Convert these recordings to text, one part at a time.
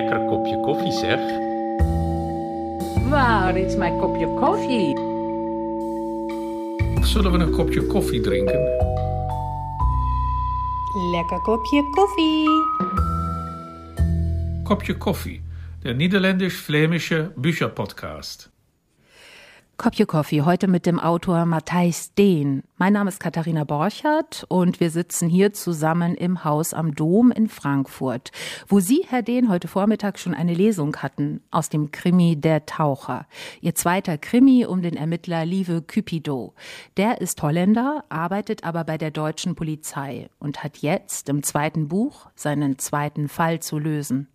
lekker kopje koffie, zeg. Waar is mijn kopje koffie? Zullen we een kopje koffie drinken? Lekker kopje koffie. Kopje koffie, der niederländisch-flämische Bücherpodcast. Kopje Coffee, heute mit dem Autor Matthijs Dehn. Mein Name ist Katharina Borchardt und wir sitzen hier zusammen im Haus am Dom in Frankfurt, wo Sie, Herr Dehn, heute Vormittag schon eine Lesung hatten aus dem Krimi Der Taucher. Ihr zweiter Krimi um den Ermittler Lieve Cupido. Der ist Holländer, arbeitet aber bei der deutschen Polizei und hat jetzt im zweiten Buch seinen zweiten Fall zu lösen.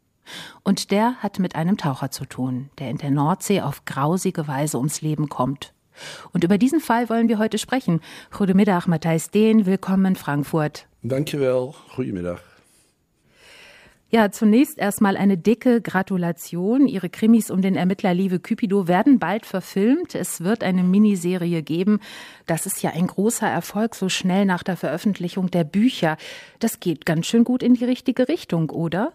Und der hat mit einem Taucher zu tun, der in der Nordsee auf grausige Weise ums Leben kommt. Und über diesen Fall wollen wir heute sprechen. Goedemiddag, Matthijs Dehn. Willkommen in Frankfurt. Dankjewel. Goedemiddag. Ja, zunächst erstmal eine dicke Gratulation. Ihre Krimis um den Ermittler Lieve Cupido werden bald verfilmt. Es wird eine Miniserie geben. Das ist ja ein großer Erfolg, so schnell nach der Veröffentlichung der Bücher. Das geht ganz schön gut in die richtige Richtung, oder?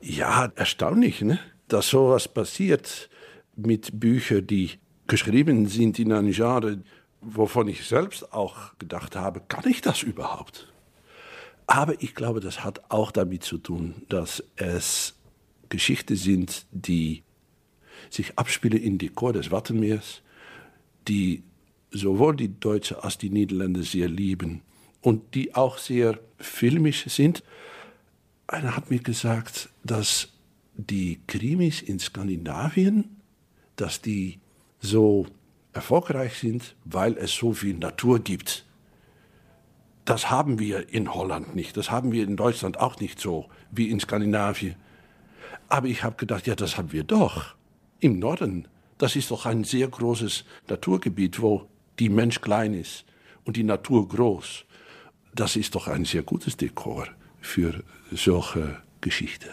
Ja, erstaunlich, ne? dass sowas passiert mit Büchern, die geschrieben sind in einem Genre, wovon ich selbst auch gedacht habe, kann ich das überhaupt? Aber ich glaube, das hat auch damit zu tun, dass es Geschichten sind, die sich abspielen in Dekor des Wattenmeers, die sowohl die Deutschen als die Niederländer sehr lieben und die auch sehr filmisch sind. Einer hat mir gesagt, dass die Krimis in Skandinavien, dass die so erfolgreich sind, weil es so viel Natur gibt. Das haben wir in Holland nicht, das haben wir in Deutschland auch nicht so wie in Skandinavien. Aber ich habe gedacht, ja, das haben wir doch im Norden. Das ist doch ein sehr großes Naturgebiet, wo die Mensch klein ist und die Natur groß. Das ist doch ein sehr gutes Dekor für solche Geschichten.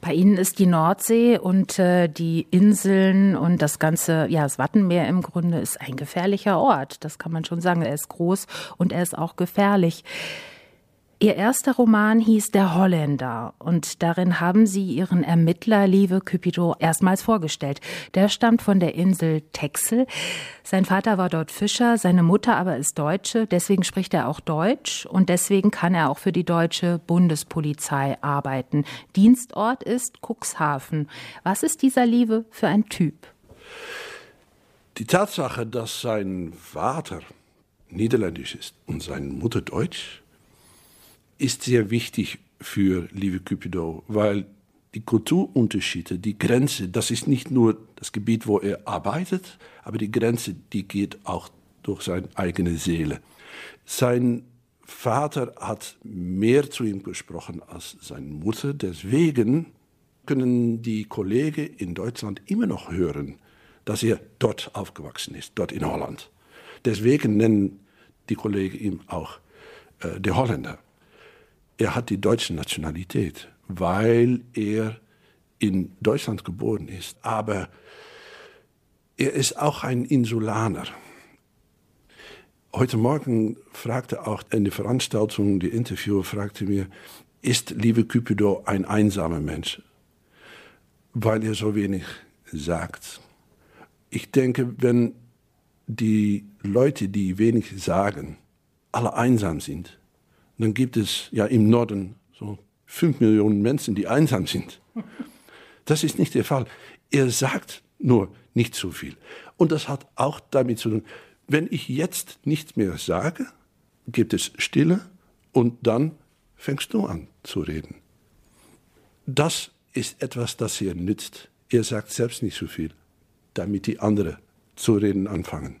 Bei Ihnen ist die Nordsee und äh, die Inseln und das ganze, ja, das Wattenmeer im Grunde ist ein gefährlicher Ort. Das kann man schon sagen. Er ist groß und er ist auch gefährlich. Ihr erster Roman hieß Der Holländer und darin haben Sie Ihren Ermittler Lieve Cupido erstmals vorgestellt. Der stammt von der Insel Texel. Sein Vater war dort Fischer, seine Mutter aber ist Deutsche, deswegen spricht er auch Deutsch und deswegen kann er auch für die deutsche Bundespolizei arbeiten. Dienstort ist Cuxhaven. Was ist dieser Lieve für ein Typ? Die Tatsache, dass sein Vater niederländisch ist und seine Mutter deutsch, ist sehr wichtig für Liebe Cupido, weil die Kulturunterschiede, die Grenze, das ist nicht nur das Gebiet, wo er arbeitet, aber die Grenze, die geht auch durch seine eigene Seele. Sein Vater hat mehr zu ihm gesprochen als seine Mutter, deswegen können die Kollegen in Deutschland immer noch hören, dass er dort aufgewachsen ist, dort in Holland. Deswegen nennen die Kollegen ihn auch äh, der Holländer er hat die deutsche Nationalität, weil er in Deutschland geboren ist. Aber er ist auch ein Insulaner. Heute Morgen fragte auch in der Veranstaltung, die Interviewer fragte mir, ist liebe Cupido ein einsamer Mensch? Weil er so wenig sagt. Ich denke, wenn die Leute, die wenig sagen, alle einsam sind, dann gibt es ja im Norden so fünf Millionen Menschen, die einsam sind. Das ist nicht der Fall. Er sagt nur nicht so viel. Und das hat auch damit zu tun, wenn ich jetzt nichts mehr sage, gibt es Stille und dann fängst du an zu reden. Das ist etwas, das er nützt. Er sagt selbst nicht so viel, damit die anderen zu reden anfangen.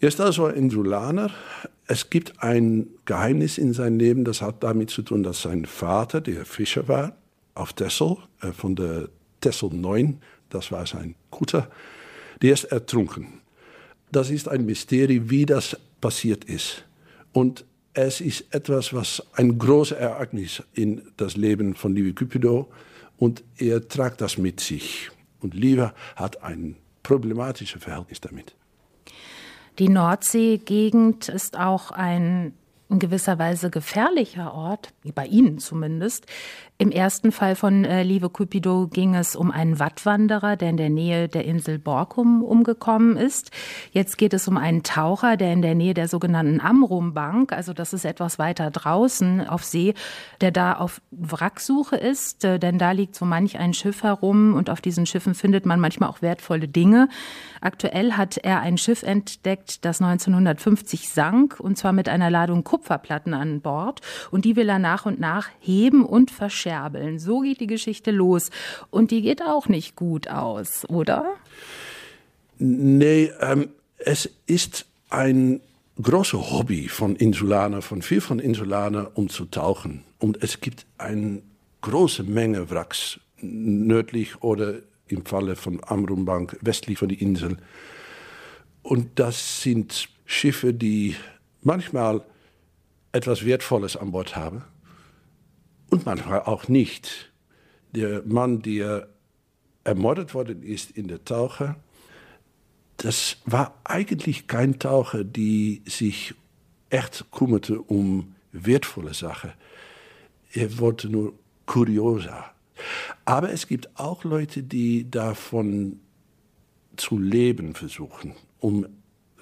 Er ist also ein Insulaner, es gibt ein Geheimnis in seinem Leben, das hat damit zu tun, dass sein Vater, der Fischer war, auf Texel, äh, von der Texel 9, das war sein Kutter, der ist ertrunken. Das ist ein Mysterium, wie das passiert ist. Und es ist etwas, was ein großes Ereignis in das Leben von Liebe Cupido und er tragt das mit sich. Und Liebe hat ein problematisches Verhältnis damit. Die Nordseegegend ist auch ein in gewisser Weise gefährlicher Ort, bei Ihnen zumindest. Im ersten Fall von äh, Lieve Cupido ging es um einen Wattwanderer, der in der Nähe der Insel Borkum umgekommen ist. Jetzt geht es um einen Taucher, der in der Nähe der sogenannten Amrum-Bank, also das ist etwas weiter draußen auf See, der da auf Wracksuche ist, äh, denn da liegt so manch ein Schiff herum und auf diesen Schiffen findet man manchmal auch wertvolle Dinge. Aktuell hat er ein Schiff entdeckt, das 1950 sank, und zwar mit einer Ladung Kupferplatten an Bord. Und die will er nach und nach heben und verscherbeln. So geht die Geschichte los. Und die geht auch nicht gut aus, oder? Nee, ähm, es ist ein großes Hobby von Insulaner, von viel von Insulaner, um zu tauchen. Und es gibt eine große Menge Wracks, nördlich oder im Falle von Amrumbank, westlich von der Insel. Und das sind Schiffe, die manchmal etwas Wertvolles an Bord haben und manchmal auch nicht. Der Mann, der ermordet worden ist in der Tauche, das war eigentlich kein Taucher, die sich echt kümmerte um wertvolle Sachen. Er wollte nur Kuriosa. Aber es gibt auch Leute, die davon zu leben versuchen, um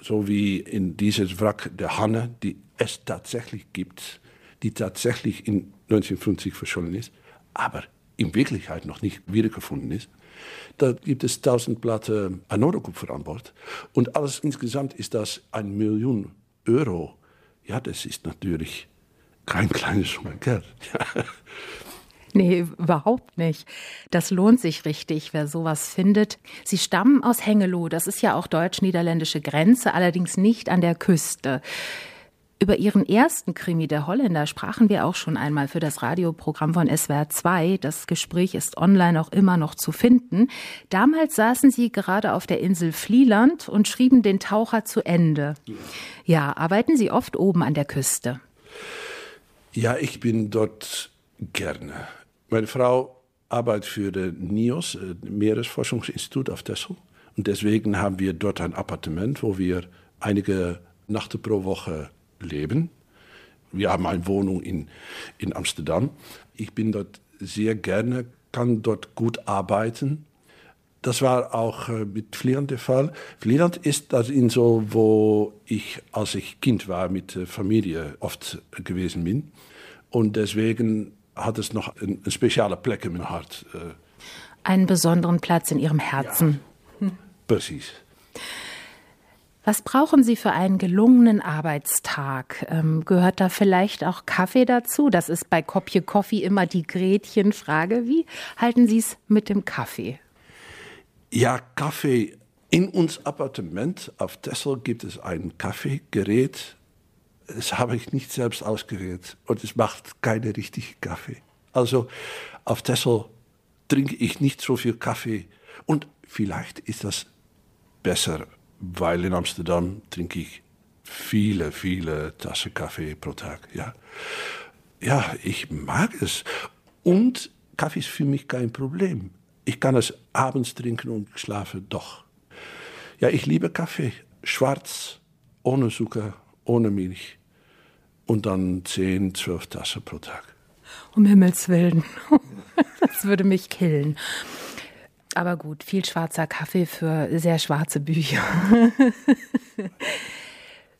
so wie in dieses Wrack der Hanne, die es tatsächlich gibt, die tatsächlich in 1950 verschollen ist, aber in Wirklichkeit noch nicht wiedergefunden ist. Da gibt es 1000 Platte Anorekupfer an Bord. Und alles insgesamt ist das ein Million Euro. Ja, das ist natürlich kein kleines Geld. Nee, überhaupt nicht. Das lohnt sich richtig, wer sowas findet. Sie stammen aus Hengelo, das ist ja auch deutsch-niederländische Grenze, allerdings nicht an der Küste. Über ihren ersten Krimi, der Holländer, sprachen wir auch schon einmal für das Radioprogramm von SWR 2. Das Gespräch ist online auch immer noch zu finden. Damals saßen sie gerade auf der Insel Flieland und schrieben den Taucher zu Ende. Ja, arbeiten Sie oft oben an der Küste? Ja, ich bin dort gerne. Meine Frau arbeitet für das NIOS, äh, Meeresforschungsinstitut auf Texel. Und deswegen haben wir dort ein Appartement, wo wir einige Nächte pro Woche leben. Wir haben eine Wohnung in, in Amsterdam. Ich bin dort sehr gerne, kann dort gut arbeiten. Das war auch äh, mit Vlieland der Fall. Vlieland ist das so, wo ich, als ich Kind war, mit der Familie oft gewesen bin. Und deswegen hat es noch een, een speciale plek in mijn hart. Uh, Einen besonderen Platz in Ihrem Herzen. Ja, precies. Was brauchen Sie für einen gelungenen Arbeitstag? Ähm, gehört da vielleicht auch Kaffee dazu? Das ist bei Kopje Coffee immer die Gretchenfrage. Wie halten Sie es mit dem Kaffee? Ja, Kaffee. In uns Appartement auf Tessel gibt es ein Kaffeegerät, das habe ich nicht selbst ausgewählt und es macht keine richtige Kaffee. Also auf Tessel trinke ich nicht so viel Kaffee und vielleicht ist das besser, weil in Amsterdam trinke ich viele, viele Tassen Kaffee pro Tag. Ja, ja ich mag es. Und Kaffee ist für mich kein Problem. Ich kann es abends trinken und schlafe doch. Ja, ich liebe Kaffee. Schwarz, ohne Zucker, ohne Milch und dann 10, 12 Tassen pro Tag. Um Himmels Willen. Das würde mich killen. Aber gut, viel schwarzer Kaffee für sehr schwarze Bücher.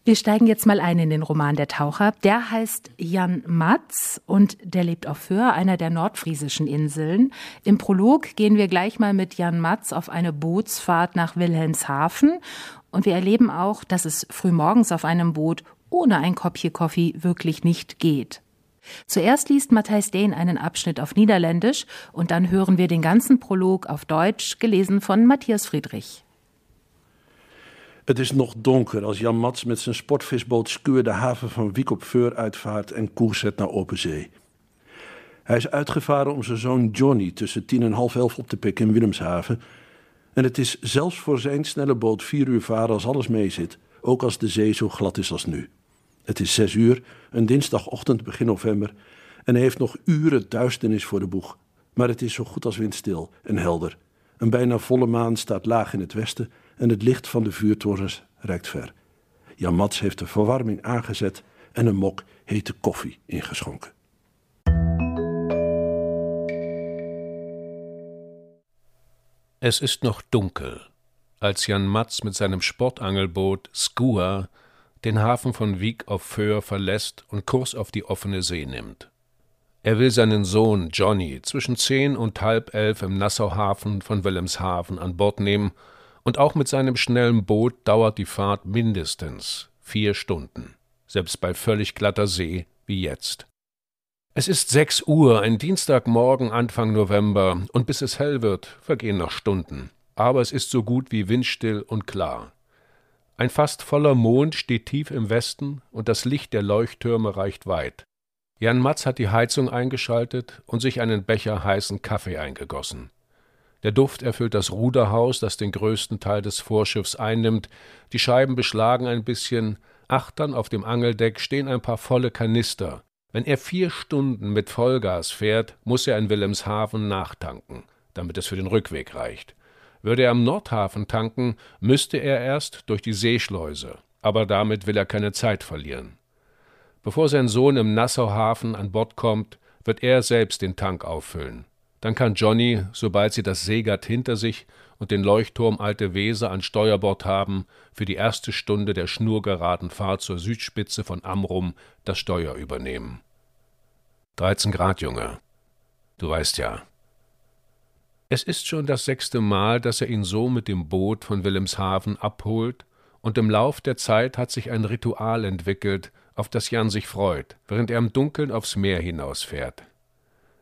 Wir steigen jetzt mal ein in den Roman Der Taucher. Der heißt Jan Matz und der lebt auf Föhr, einer der nordfriesischen Inseln. Im Prolog gehen wir gleich mal mit Jan Matz auf eine Bootsfahrt nach Wilhelmshaven und wir erleben auch, dass es frühmorgens auf einem Boot ohne ein Kopje Kaffee wirklich nicht geht. Zuerst liest Matthijs Dehn einen Abschnitt auf Niederländisch und dann hören wir den ganzen Prolog auf Deutsch, gelesen von Matthias Friedrich. Het is nog donker als Jan Mats met zijn sportvisboot Skuur de haven van Wiek op Veur uitvaart en koers zet naar open zee. Hij is uitgevaren om zijn zoon Johnny tussen tien en half elf op te pikken in Willemshaven. En het is zelfs voor zijn snelle boot vier uur varen als alles meezit, ook als de zee zo glad is als nu. Het is zes uur, een dinsdagochtend begin november, en hij heeft nog uren duisternis voor de boeg. Maar het is zo goed als windstil en helder. Een bijna volle maan staat laag in het westen en het licht van de vuurtorens reikt ver. Jan Mats heeft de verwarming aangezet en een mok hete koffie ingeschonken. Es ist noch dunkel, als Jan Matz mit seinem Sportangelboot Skua den Hafen von Wiek auf Föhr verlässt und Kurs auf die offene See nimmt. Er will seinen Sohn Johnny zwischen zehn und halb elf im Nassauhafen von Wilhelmshaven an Bord nehmen, und auch mit seinem schnellen Boot dauert die Fahrt mindestens vier Stunden, selbst bei völlig glatter See wie jetzt. Es ist sechs Uhr, ein Dienstagmorgen Anfang November, und bis es hell wird, vergehen noch Stunden. Aber es ist so gut wie windstill und klar. Ein fast voller Mond steht tief im Westen, und das Licht der Leuchttürme reicht weit. Jan Matz hat die Heizung eingeschaltet und sich einen Becher heißen Kaffee eingegossen. Der Duft erfüllt das Ruderhaus, das den größten Teil des Vorschiffs einnimmt, die Scheiben beschlagen ein bisschen, achtern auf dem Angeldeck stehen ein paar volle Kanister. Wenn er vier Stunden mit Vollgas fährt, muss er in Wilhelmshaven nachtanken, damit es für den Rückweg reicht. Würde er am Nordhafen tanken, müsste er erst durch die Seeschleuse, aber damit will er keine Zeit verlieren. Bevor sein Sohn im Nassauhafen an Bord kommt, wird er selbst den Tank auffüllen. Dann kann Johnny, sobald sie das Seegatt hinter sich und den Leuchtturm Alte Weser an Steuerbord haben, für die erste Stunde der schnurgeraden Fahrt zur Südspitze von Amrum das Steuer übernehmen. 13 Grad, Junge. Du weißt ja. Es ist schon das sechste Mal, dass er ihn so mit dem Boot von Wilhelmshaven abholt, und im Lauf der Zeit hat sich ein Ritual entwickelt, auf das Jan sich freut, während er im Dunkeln aufs Meer hinausfährt.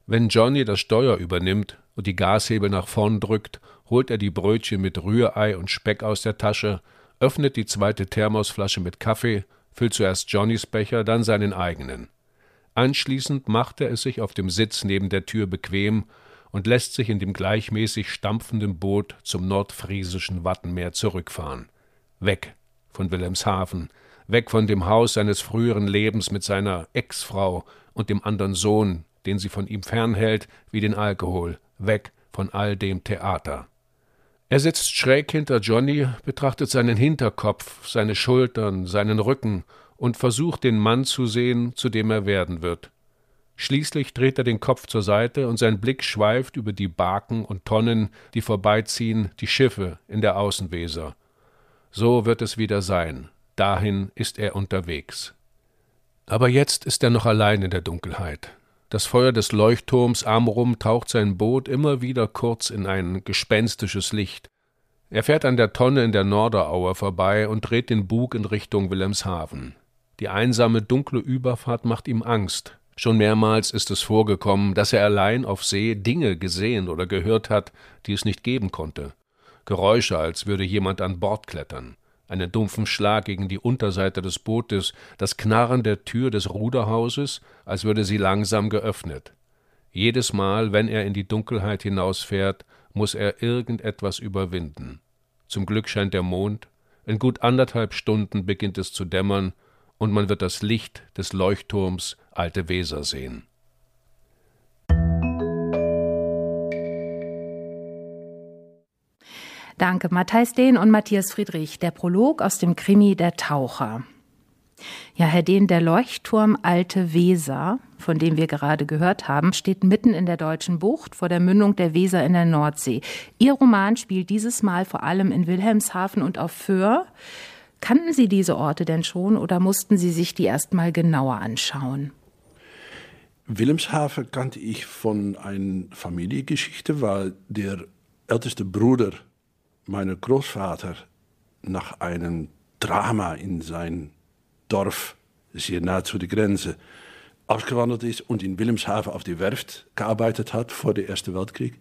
Wenn Johnny das Steuer übernimmt und die Gashebel nach vorn drückt, holt er die Brötchen mit Rührei und Speck aus der Tasche, öffnet die zweite Thermosflasche mit Kaffee, füllt zuerst Johnnys Becher, dann seinen eigenen. Anschließend macht er es sich auf dem Sitz neben der Tür bequem und lässt sich in dem gleichmäßig stampfenden Boot zum nordfriesischen Wattenmeer zurückfahren. Weg von Wilhelmshaven, weg von dem Haus seines früheren Lebens mit seiner Ex-Frau und dem anderen Sohn, den sie von ihm fernhält wie den Alkohol, weg von all dem Theater. Er sitzt schräg hinter Johnny, betrachtet seinen Hinterkopf, seine Schultern, seinen Rücken und versucht den Mann zu sehen, zu dem er werden wird. Schließlich dreht er den Kopf zur Seite und sein Blick schweift über die Barken und Tonnen, die vorbeiziehen, die Schiffe in der Außenweser. So wird es wieder sein. Dahin ist er unterwegs. Aber jetzt ist er noch allein in der Dunkelheit. Das Feuer des Leuchtturms armrum taucht sein Boot immer wieder kurz in ein gespenstisches Licht. Er fährt an der Tonne in der Norderauer vorbei und dreht den Bug in Richtung Wilhelmshaven. Die einsame, dunkle Überfahrt macht ihm Angst. Schon mehrmals ist es vorgekommen, dass er allein auf See Dinge gesehen oder gehört hat, die es nicht geben konnte. Geräusche, als würde jemand an Bord klettern, einen dumpfen Schlag gegen die Unterseite des Bootes, das Knarren der Tür des Ruderhauses, als würde sie langsam geöffnet. Jedes Mal, wenn er in die Dunkelheit hinausfährt, muss er irgendetwas überwinden. Zum Glück scheint der Mond, in gut anderthalb Stunden beginnt es zu dämmern, und man wird das Licht des Leuchtturms Alte Weser sehen. Danke, Matthijs Dehn und Matthias Friedrich. Der Prolog aus dem Krimi Der Taucher. Ja, Herr Dehn, der Leuchtturm Alte Weser, von dem wir gerade gehört haben, steht mitten in der deutschen Bucht vor der Mündung der Weser in der Nordsee. Ihr Roman spielt dieses Mal vor allem in Wilhelmshaven und auf Föhr. Kannten Sie diese Orte denn schon oder mussten Sie sich die erst mal genauer anschauen? Wilhelmshaven kannte ich von einer Familiengeschichte, weil der älteste Bruder meiner Großvater nach einem Drama in sein Dorf, sehr nah zu der Grenze, ausgewandert ist und in Wilhelmshaven auf die Werft gearbeitet hat vor dem Ersten Weltkrieg.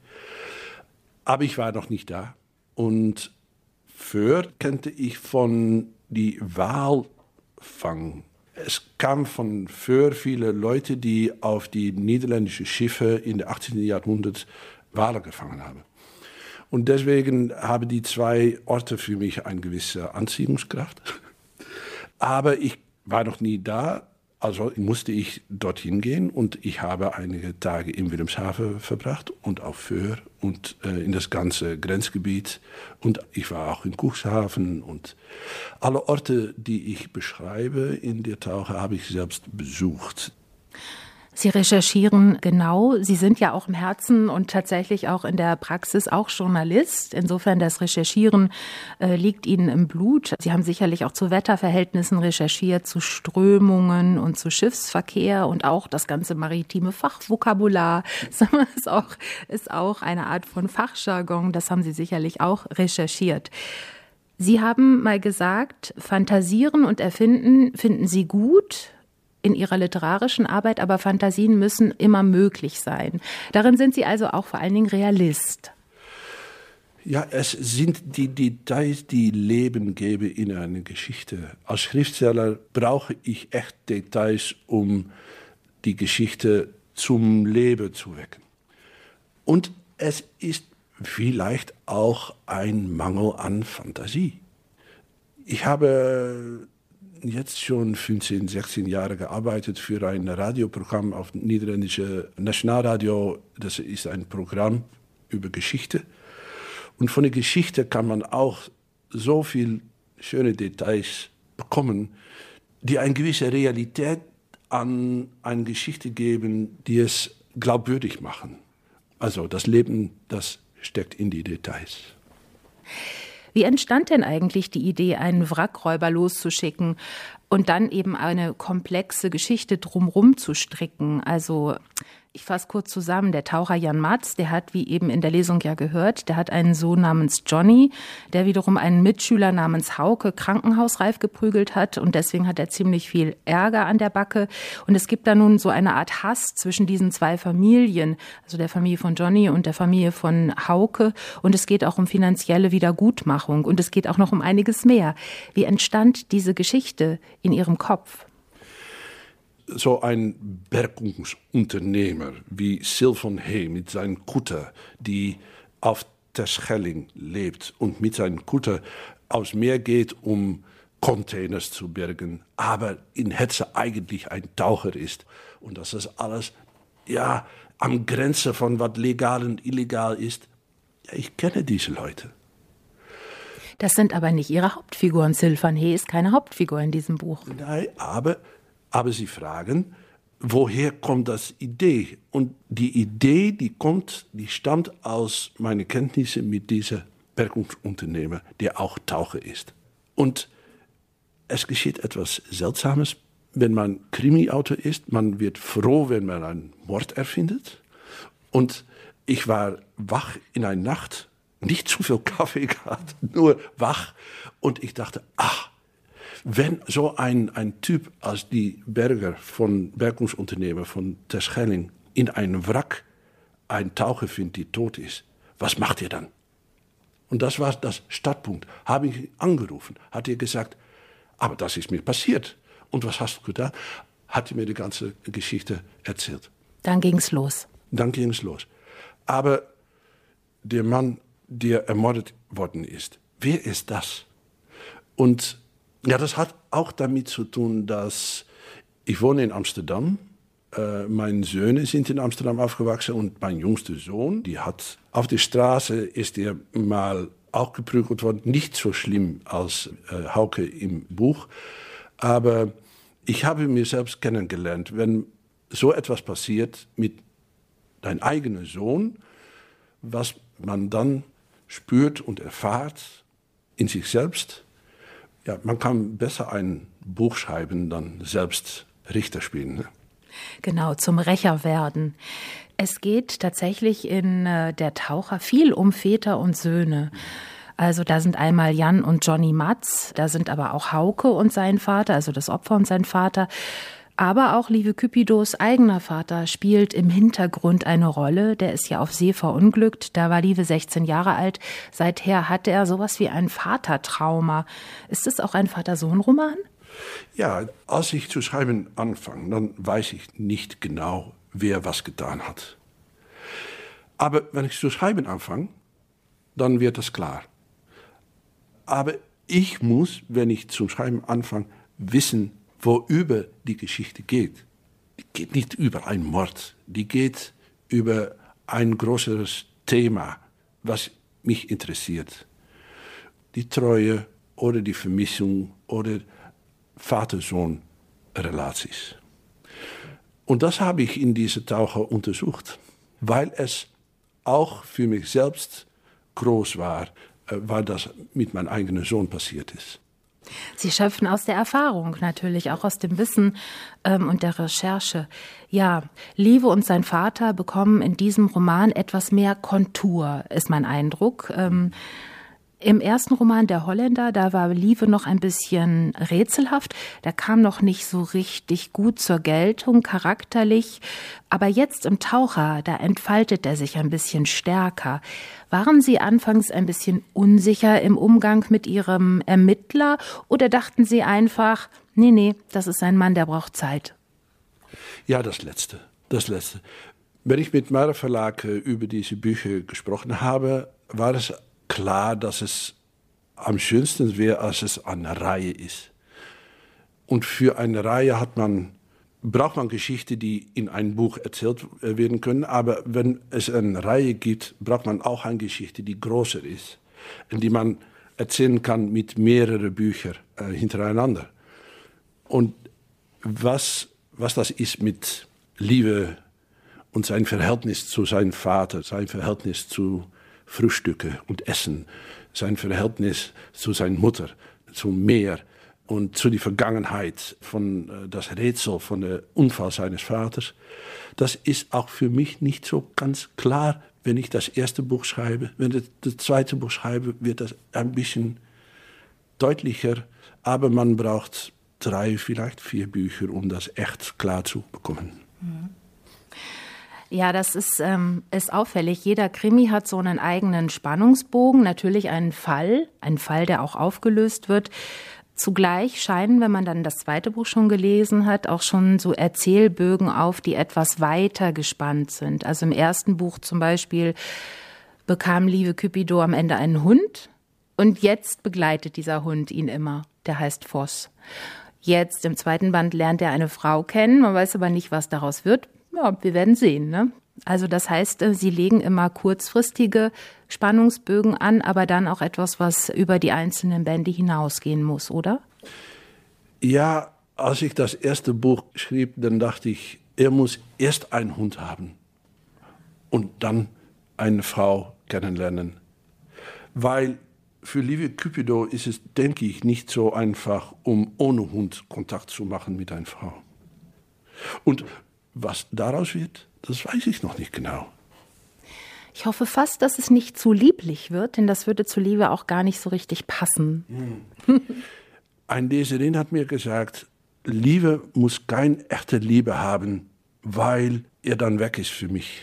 Aber ich war noch nicht da. Und Föhr kannte ich von die Walfang. Es kam von Föhr viele Leute, die auf die niederländischen Schiffe in den 18. Jahrhundert Wale gefangen haben. Und deswegen haben die zwei Orte für mich eine gewisse Anziehungskraft. Aber ich war noch nie da. Also musste ich dorthin gehen und ich habe einige Tage in Wilhelmshaven verbracht und auf Föhr und äh, in das ganze Grenzgebiet. Und ich war auch in Cuxhaven und alle Orte, die ich beschreibe in der Tauche, habe ich selbst besucht. Sie recherchieren genau. Sie sind ja auch im Herzen und tatsächlich auch in der Praxis auch Journalist. Insofern das Recherchieren äh, liegt Ihnen im Blut. Sie haben sicherlich auch zu Wetterverhältnissen recherchiert, zu Strömungen und zu Schiffsverkehr und auch das ganze maritime Fachvokabular. Das ist auch, ist auch eine Art von Fachjargon. Das haben Sie sicherlich auch recherchiert. Sie haben mal gesagt, Fantasieren und Erfinden finden Sie gut, in ihrer literarischen Arbeit, aber Fantasien müssen immer möglich sein. Darin sind Sie also auch vor allen Dingen Realist. Ja, es sind die Details, die Leben geben in einer Geschichte. Als Schriftsteller brauche ich echt Details, um die Geschichte zum Leben zu wecken. Und es ist vielleicht auch ein Mangel an Fantasie. Ich habe jetzt schon 15, 16 Jahre gearbeitet für ein Radioprogramm auf niederländische Nationalradio. Das ist ein Programm über Geschichte. Und von der Geschichte kann man auch so viel schöne Details bekommen, die eine gewisse Realität an eine Geschichte geben, die es glaubwürdig machen. Also das Leben, das steckt in die Details. Wie entstand denn eigentlich die Idee, einen Wrackräuber loszuschicken und dann eben eine komplexe Geschichte drumrum zu stricken? Also ich fasse kurz zusammen. Der Taucher Jan Matz, der hat, wie eben in der Lesung ja gehört, der hat einen Sohn namens Johnny, der wiederum einen Mitschüler namens Hauke krankenhausreif geprügelt hat und deswegen hat er ziemlich viel Ärger an der Backe. Und es gibt da nun so eine Art Hass zwischen diesen zwei Familien, also der Familie von Johnny und der Familie von Hauke. Und es geht auch um finanzielle Wiedergutmachung und es geht auch noch um einiges mehr. Wie entstand diese Geschichte in Ihrem Kopf? so ein Bergungsunternehmer wie Sylvan Hay mit seinem Kutter, die auf der Schelling lebt und mit seinem Kutter aufs Meer geht, um Containers zu bergen, aber in Hetze eigentlich ein Taucher ist. Und dass das alles, ja, am Grenze von was legal und illegal ist. Ja, ich kenne diese Leute. Das sind aber nicht Ihre Hauptfiguren. Sylvan Hay ist keine Hauptfigur in diesem Buch. Nein, aber aber sie fragen, woher kommt das Idee? Und die Idee, die kommt, die stammt aus meinen Kenntnissen mit diesem Bergungsunternehmer, der auch Taucher ist. Und es geschieht etwas Seltsames, wenn man Krimi-Autor ist. Man wird froh, wenn man einen Mord erfindet. Und ich war wach in einer Nacht, nicht zu viel Kaffee gehabt, nur wach. Und ich dachte, ach, wenn so ein, ein Typ als die Berger von Bergungsunternehmer von Terschelling in einem Wrack einen Taucher findet, die tot ist, was macht ihr dann? Und das war das Startpunkt. Habe ich angerufen, hat er gesagt, aber das ist mir passiert. Und was hast du getan? Hat mir die ganze Geschichte erzählt. Dann ging es los. Dann ging es los. Aber der Mann, der ermordet worden ist, wer ist das? Und ja, das hat auch damit zu tun, dass ich wohne in Amsterdam. Äh, meine Söhne sind in Amsterdam aufgewachsen und mein jüngster Sohn, die hat auf der Straße ist er mal auch geprügelt worden. Nicht so schlimm als äh, Hauke im Buch, aber ich habe mir selbst kennengelernt, wenn so etwas passiert mit deinem eigenen Sohn, was man dann spürt und erfahrt in sich selbst ja, man kann besser ein Buch schreiben, dann selbst Richter spielen. Ne? Genau, zum Rächer werden. Es geht tatsächlich in äh, der Taucher viel um Väter und Söhne. Also da sind einmal Jan und Johnny Matz, da sind aber auch Hauke und sein Vater, also das Opfer und sein Vater. Aber auch Liebe Kypidos eigener Vater spielt im Hintergrund eine Rolle. Der ist ja auf See verunglückt. Da war Liebe 16 Jahre alt. Seither hatte er sowas wie ein Vatertrauma. Ist es auch ein Vater-Sohn-Roman? Ja, als ich zu schreiben anfange, dann weiß ich nicht genau, wer was getan hat. Aber wenn ich zu schreiben anfange, dann wird das klar. Aber ich muss, wenn ich zum Schreiben anfange, wissen, worüber die Geschichte geht. Die geht nicht über einen Mord, die geht über ein größeres Thema, was mich interessiert. Die Treue oder die Vermissung oder Vater-Sohn-Relaties. Und das habe ich in dieser Taucher untersucht, weil es auch für mich selbst groß war, äh, weil das mit meinem eigenen Sohn passiert ist. Sie schöpfen aus der Erfahrung natürlich, auch aus dem Wissen ähm, und der Recherche. Ja, Lieve und sein Vater bekommen in diesem Roman etwas mehr Kontur, ist mein Eindruck. Ähm, im ersten Roman Der Holländer, da war Liebe noch ein bisschen rätselhaft. Der kam noch nicht so richtig gut zur Geltung, charakterlich. Aber jetzt im Taucher, da entfaltet er sich ein bisschen stärker. Waren Sie anfangs ein bisschen unsicher im Umgang mit Ihrem Ermittler oder dachten Sie einfach, nee, nee, das ist ein Mann, der braucht Zeit? Ja, das Letzte. Das Letzte. Wenn ich mit Mara Verlag über diese Bücher gesprochen habe, war es klar, dass es am schönsten wäre, als es eine Reihe ist. Und für eine Reihe hat man, braucht man Geschichten, die in einem Buch erzählt werden können. Aber wenn es eine Reihe gibt, braucht man auch eine Geschichte, die größer ist. Die man erzählen kann mit mehreren Büchern äh, hintereinander. Und was, was das ist mit Liebe und sein Verhältnis zu seinem Vater, sein Verhältnis zu Frühstücke und Essen, sein Verhältnis zu seiner Mutter, zum Meer und zu der Vergangenheit von äh, das Rätsel von der Unfall seines Vaters. Das ist auch für mich nicht so ganz klar, wenn ich das erste Buch schreibe. Wenn ich das zweite Buch schreibe, wird das ein bisschen deutlicher, aber man braucht drei, vielleicht vier Bücher, um das echt klar zu bekommen. Mhm. Ja, das ist, ähm, ist auffällig. Jeder Krimi hat so einen eigenen Spannungsbogen, natürlich einen Fall, einen Fall, der auch aufgelöst wird. Zugleich scheinen, wenn man dann das zweite Buch schon gelesen hat, auch schon so Erzählbögen auf, die etwas weiter gespannt sind. Also im ersten Buch zum Beispiel bekam Liebe Cupido am Ende einen Hund und jetzt begleitet dieser Hund ihn immer. Der heißt Voss. Jetzt im zweiten Band lernt er eine Frau kennen, man weiß aber nicht, was daraus wird. Ja, wir werden sehen. Ne? Also das heißt, äh, Sie legen immer kurzfristige Spannungsbögen an, aber dann auch etwas, was über die einzelnen Bände hinausgehen muss, oder? Ja, als ich das erste Buch schrieb, dann dachte ich, er muss erst einen Hund haben und dann eine Frau kennenlernen. Weil für Liebe Cupido ist es, denke ich, nicht so einfach, um ohne Hund Kontakt zu machen mit einer Frau. Und was daraus wird, das weiß ich noch nicht genau. Ich hoffe fast, dass es nicht zu lieblich wird, denn das würde zu Liebe auch gar nicht so richtig passen. Hm. Ein Leserin hat mir gesagt, Liebe muss keine echte Liebe haben, weil er dann weg ist für mich.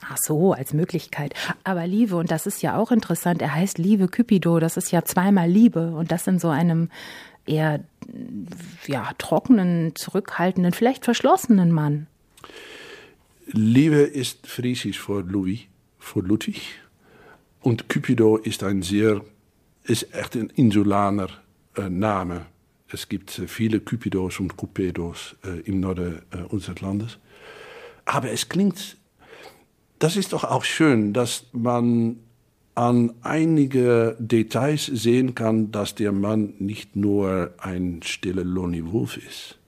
Ach so, als Möglichkeit. Aber Liebe, und das ist ja auch interessant, er heißt Liebe Cupido, das ist ja zweimal Liebe und das in so einem eher ja, trockenen, zurückhaltenden, vielleicht verschlossenen Mann? Liebe ist Friesisch für Louis, für Ludwig. Und Cupido ist ein sehr, ist echt ein insulaner äh, Name. Es gibt äh, viele Cupidos und Cupidos äh, im Norden äh, unseres Landes. Aber es klingt, das ist doch auch schön, dass man an einige Details sehen kann, dass der Mann nicht nur ein stiller Lonnie Wolf ist.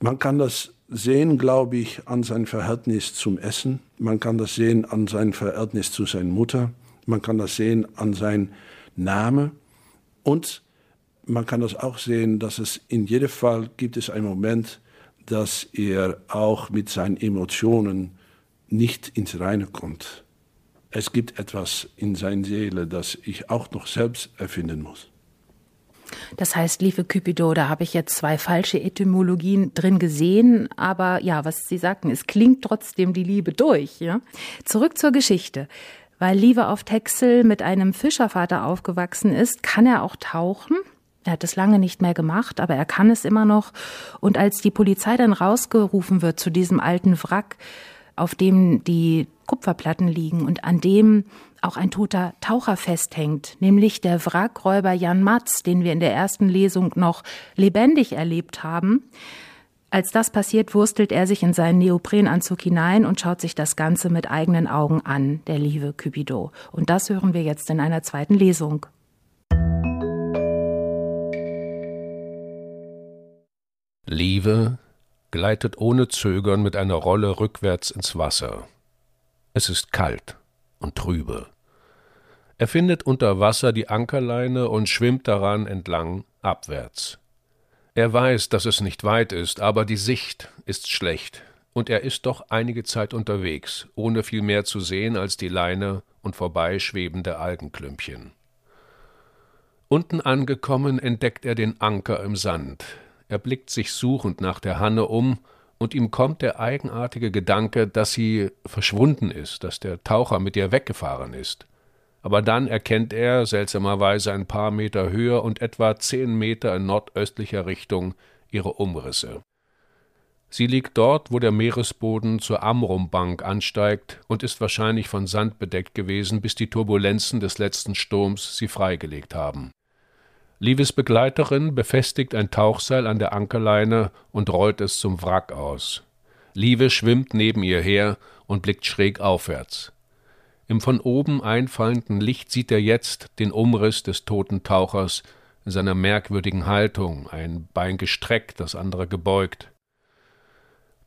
Man kann das sehen, glaube ich, an sein Verhältnis zum Essen. Man kann das sehen an sein Verhältnis zu seiner Mutter. Man kann das sehen an sein Name. Und man kann das auch sehen, dass es in jedem Fall gibt es einen Moment, dass er auch mit seinen Emotionen nicht ins Reine kommt es gibt etwas in seiner Seele, das ich auch noch selbst erfinden muss. Das heißt, liebe Cupido, da habe ich jetzt zwei falsche Etymologien drin gesehen, aber ja, was Sie sagten, es klingt trotzdem die Liebe durch. Ja? Zurück zur Geschichte. Weil Liebe auf Texel mit einem Fischervater aufgewachsen ist, kann er auch tauchen. Er hat es lange nicht mehr gemacht, aber er kann es immer noch. Und als die Polizei dann rausgerufen wird zu diesem alten Wrack, auf dem die Kupferplatten liegen und an dem auch ein toter Taucher festhängt, nämlich der Wrackräuber Jan Matz, den wir in der ersten Lesung noch lebendig erlebt haben. Als das passiert, wurstelt er sich in seinen Neoprenanzug hinein und schaut sich das Ganze mit eigenen Augen an, der liebe Cupido. Und das hören wir jetzt in einer zweiten Lesung. Liebe gleitet ohne Zögern mit einer Rolle rückwärts ins Wasser. Es ist kalt und trübe. Er findet unter Wasser die Ankerleine und schwimmt daran entlang abwärts. Er weiß, dass es nicht weit ist, aber die Sicht ist schlecht, und er ist doch einige Zeit unterwegs, ohne viel mehr zu sehen als die Leine und vorbeischwebende Algenklümpchen. Unten angekommen entdeckt er den Anker im Sand. Er blickt sich suchend nach der Hanne um, und ihm kommt der eigenartige Gedanke, dass sie verschwunden ist, dass der Taucher mit ihr weggefahren ist aber dann erkennt er seltsamerweise ein paar Meter höher und etwa zehn Meter in nordöstlicher Richtung ihre Umrisse. Sie liegt dort, wo der Meeresboden zur Amrumbank ansteigt und ist wahrscheinlich von Sand bedeckt gewesen, bis die Turbulenzen des letzten Sturms sie freigelegt haben. Lives Begleiterin befestigt ein Tauchseil an der Ankerleine und rollt es zum Wrack aus. Live schwimmt neben ihr her und blickt schräg aufwärts. Im von oben einfallenden Licht sieht er jetzt den Umriss des toten Tauchers in seiner merkwürdigen Haltung, ein Bein gestreckt, das andere gebeugt.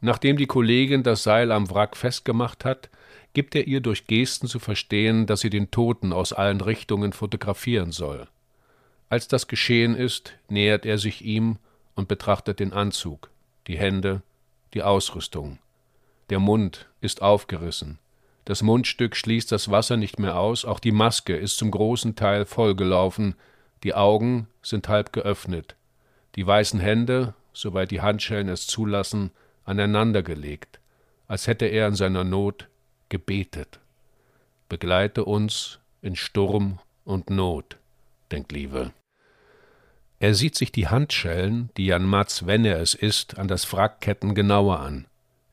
Nachdem die Kollegin das Seil am Wrack festgemacht hat, gibt er ihr durch Gesten zu verstehen, dass sie den Toten aus allen Richtungen fotografieren soll. Als das geschehen ist, nähert er sich ihm und betrachtet den Anzug, die Hände, die Ausrüstung. Der Mund ist aufgerissen, das Mundstück schließt das Wasser nicht mehr aus, auch die Maske ist zum großen Teil vollgelaufen, die Augen sind halb geöffnet, die weißen Hände, soweit die Handschellen es zulassen, aneinandergelegt, als hätte er in seiner Not gebetet. Begleite uns in Sturm und Not, denkt Liebe. Er sieht sich die Handschellen, die Jan Matz, wenn er es ist, an das Wrackketten genauer an.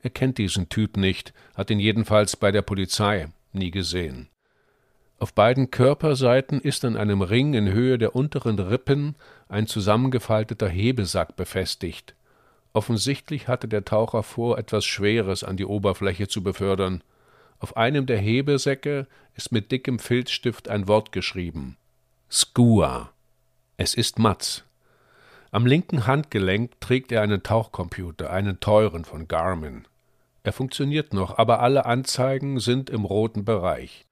Er kennt diesen Typ nicht, hat ihn jedenfalls bei der Polizei nie gesehen. Auf beiden Körperseiten ist an einem Ring in Höhe der unteren Rippen ein zusammengefalteter Hebesack befestigt. Offensichtlich hatte der Taucher vor, etwas Schweres an die Oberfläche zu befördern. Auf einem der Hebesäcke ist mit dickem Filzstift ein Wort geschrieben. Skua. Es ist Matz. Am linken Handgelenk trägt er einen Tauchcomputer, einen teuren von Garmin. Er funktioniert noch, aber alle Anzeigen sind im roten Bereich.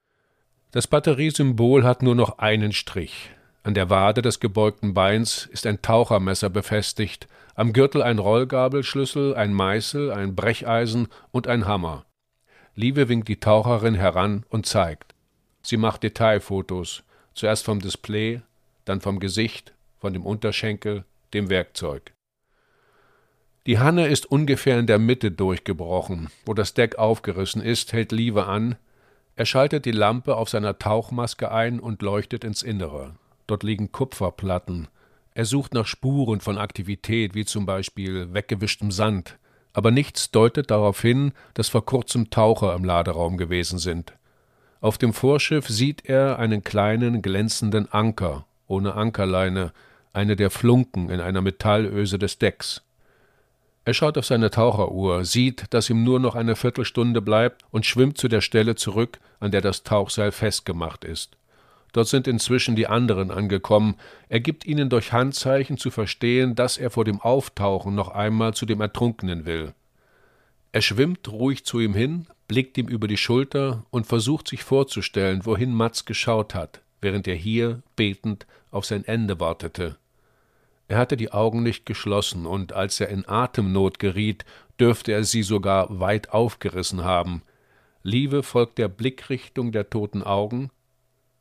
Das Batteriesymbol hat nur noch einen Strich. An der Wade des gebeugten Beins ist ein Tauchermesser befestigt, am Gürtel ein Rollgabelschlüssel, ein Meißel, ein Brecheisen und ein Hammer. Liebe winkt die Taucherin heran und zeigt. Sie macht Detailfotos, zuerst vom Display, dann vom Gesicht, von dem Unterschenkel, dem Werkzeug. Die Hanne ist ungefähr in der Mitte durchgebrochen. Wo das Deck aufgerissen ist, hält Lieve an. Er schaltet die Lampe auf seiner Tauchmaske ein und leuchtet ins Innere. Dort liegen Kupferplatten. Er sucht nach Spuren von Aktivität, wie zum Beispiel weggewischtem Sand. Aber nichts deutet darauf hin, dass vor kurzem Taucher im Laderaum gewesen sind. Auf dem Vorschiff sieht er einen kleinen glänzenden Anker, ohne Ankerleine, eine der Flunken in einer Metallöse des Decks. Er schaut auf seine Taucheruhr, sieht, dass ihm nur noch eine Viertelstunde bleibt und schwimmt zu der Stelle zurück, an der das Tauchseil festgemacht ist. Dort sind inzwischen die anderen angekommen. Er gibt ihnen durch Handzeichen zu verstehen, dass er vor dem Auftauchen noch einmal zu dem Ertrunkenen will. Er schwimmt ruhig zu ihm hin, blickt ihm über die Schulter und versucht sich vorzustellen, wohin Matz geschaut hat, während er hier betend auf sein Ende wartete. Er hatte die Augen nicht geschlossen, und als er in Atemnot geriet, dürfte er sie sogar weit aufgerissen haben. Liebe folgt der Blickrichtung der toten Augen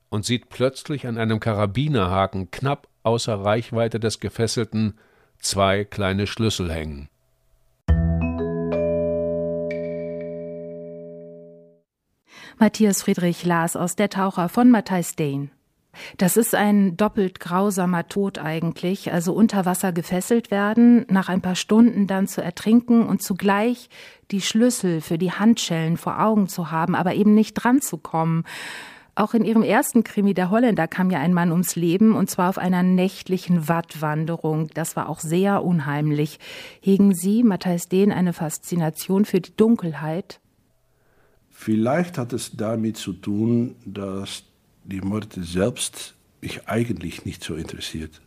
und sieht plötzlich an einem Karabinerhaken knapp außer Reichweite des Gefesselten zwei kleine Schlüssel hängen. Matthias Friedrich las aus Der Taucher von Matthijs Dehn. Das ist ein doppelt grausamer Tod eigentlich, also unter Wasser gefesselt werden, nach ein paar Stunden dann zu ertrinken und zugleich die Schlüssel für die Handschellen vor Augen zu haben, aber eben nicht dran zu kommen. Auch in Ihrem ersten Krimi, der Holländer, kam ja ein Mann ums Leben und zwar auf einer nächtlichen Wattwanderung. Das war auch sehr unheimlich. Hegen Sie, Matthias Dehn, eine Faszination für die Dunkelheit? Vielleicht hat es damit zu tun, dass die Morde selbst mich eigentlich nicht so interessiert.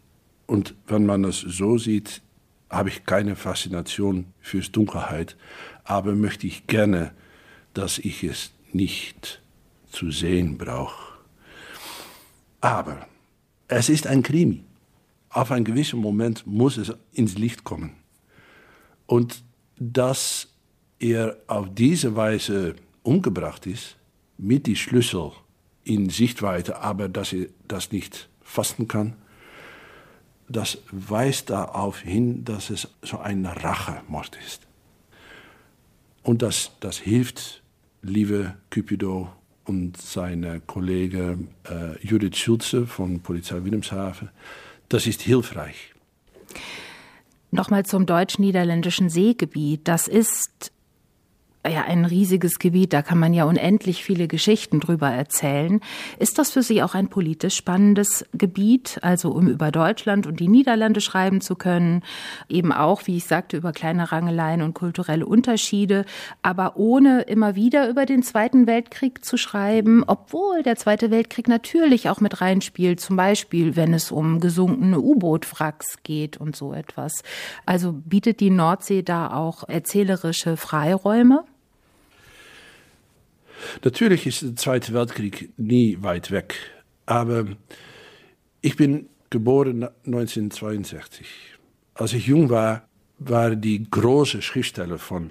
Und wenn man es so sieht, habe ich keine Faszination fürs Dunkelheit, aber möchte ich gerne, dass ich es nicht zu sehen brauche. Aber es ist ein Krimi. Auf einen gewissen Moment muss es ins Licht kommen. Und dass er auf diese Weise umgebracht ist, mit die Schlüssel in Sichtweite, aber dass er das nicht fassen kann, das weist darauf hin, dass es so ein Rachemord ist. Und das, das hilft, liebe Cupido und seine Kollege äh, Judith Schulze von Polizei Wilhelmshaven, das ist hilfreich. Nochmal zum deutsch-niederländischen Seegebiet. Das ist ja ein riesiges Gebiet, da kann man ja unendlich viele Geschichten drüber erzählen. Ist das für Sie auch ein politisch spannendes Gebiet, also um über Deutschland und die Niederlande schreiben zu können, eben auch, wie ich sagte, über kleine Rangeleien und kulturelle Unterschiede, aber ohne immer wieder über den Zweiten Weltkrieg zu schreiben, obwohl der Zweite Weltkrieg natürlich auch mit reinspielt, zum Beispiel, wenn es um gesunkene U-Boot-Wracks geht und so etwas. Also bietet die Nordsee da auch erzählerische Freiräume? Natürlich ist der Zweite Weltkrieg nie weit weg, aber ich bin geboren 1962. Als ich jung war, waren die großen Schriftsteller von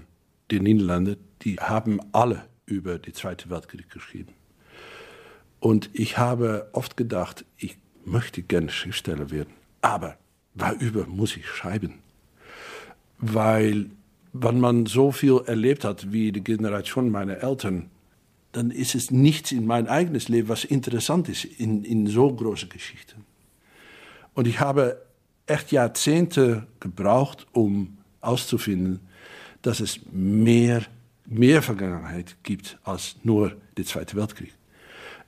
den Niederlanden, die haben alle über den Zweiten Weltkrieg geschrieben. Und ich habe oft gedacht, ich möchte gerne Schriftsteller werden, aber worüber muss ich schreiben? Weil, wenn man so viel erlebt hat wie die Generation meiner Eltern, dann ist es nichts in mein eigenes Leben, was interessant ist in, in so großen Geschichten. Und ich habe echt Jahrzehnte gebraucht, um auszufinden, dass es mehr, mehr Vergangenheit gibt als nur der Zweite Weltkrieg.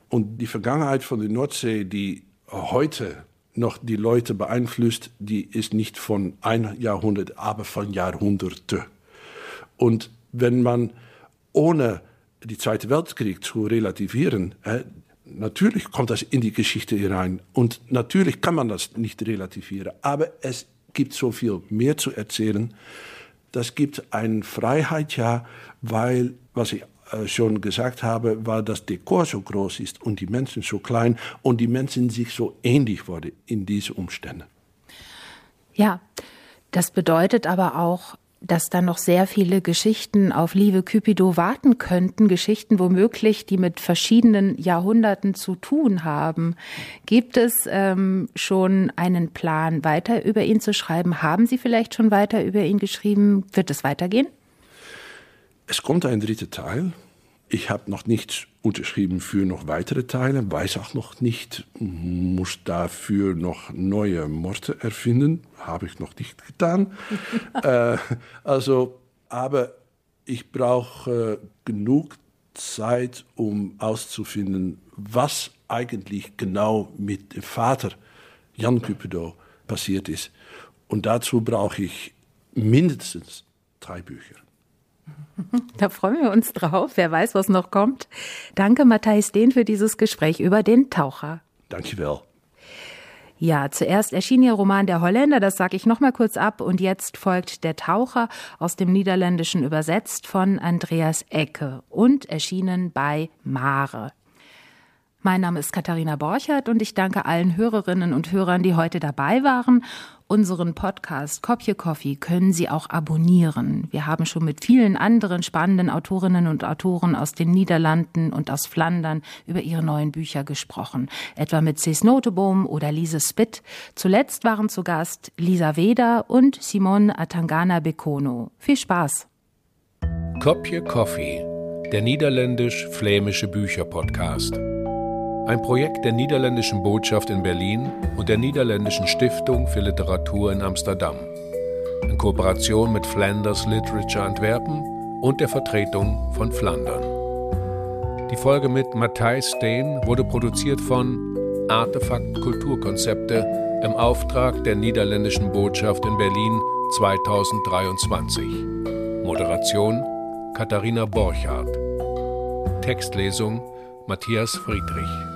Und die Vergangenheit von der Nordsee, die heute noch die Leute beeinflusst, die ist nicht von ein Jahrhundert, aber von Jahrhunderte. Und wenn man ohne die Zweite Weltkrieg zu relativieren, natürlich kommt das in die Geschichte hinein und natürlich kann man das nicht relativieren, aber es gibt so viel mehr zu erzählen. Das gibt eine Freiheit, ja, weil, was ich äh, schon gesagt habe, weil das Dekor so groß ist und die Menschen so klein und die Menschen sich so ähnlich wurden in diesen Umständen. Ja, das bedeutet aber auch, dass da noch sehr viele Geschichten auf Liebe Cupido warten könnten, Geschichten womöglich, die mit verschiedenen Jahrhunderten zu tun haben. Gibt es ähm, schon einen Plan, weiter über ihn zu schreiben? Haben Sie vielleicht schon weiter über ihn geschrieben? Wird es weitergehen? Es kommt ein dritter Teil. Ich habe noch nicht unterschrieben für noch weitere Teile, weiß auch noch nicht, muss dafür noch neue Morte erfinden, habe ich noch nicht getan. äh, also, aber ich brauche äh, genug Zeit, um auszufinden, was eigentlich genau mit dem Vater Jan Cupido passiert ist. Und dazu brauche ich mindestens drei Bücher. Da freuen wir uns drauf. Wer weiß, was noch kommt. Danke, Matthijs Dehn, für dieses Gespräch über den Taucher. Dankjewel. Ja, zuerst erschien Ihr Roman Der Holländer, das sage ich noch mal kurz ab, und jetzt folgt Der Taucher aus dem Niederländischen übersetzt von Andreas Ecke und erschienen bei Mare. Mein Name ist Katharina Borchert und ich danke allen Hörerinnen und Hörern, die heute dabei waren. Unseren Podcast Kopje Coffee können Sie auch abonnieren. Wir haben schon mit vielen anderen spannenden Autorinnen und Autoren aus den Niederlanden und aus Flandern über ihre neuen Bücher gesprochen. Etwa mit Cis Noteboom oder Lise Spitt. Zuletzt waren zu Gast Lisa Weder und Simon Atangana Bekono. Viel Spaß! Kopje Coffee, der niederländisch-flämische Bücherpodcast. Ein Projekt der niederländischen Botschaft in Berlin und der niederländischen Stiftung für Literatur in Amsterdam. In Kooperation mit Flanders Literature Antwerpen und der Vertretung von Flandern. Die Folge mit Matthijs Steen wurde produziert von Artefakt Kulturkonzepte im Auftrag der niederländischen Botschaft in Berlin 2023. Moderation Katharina Borchardt. Textlesung Matthias Friedrich.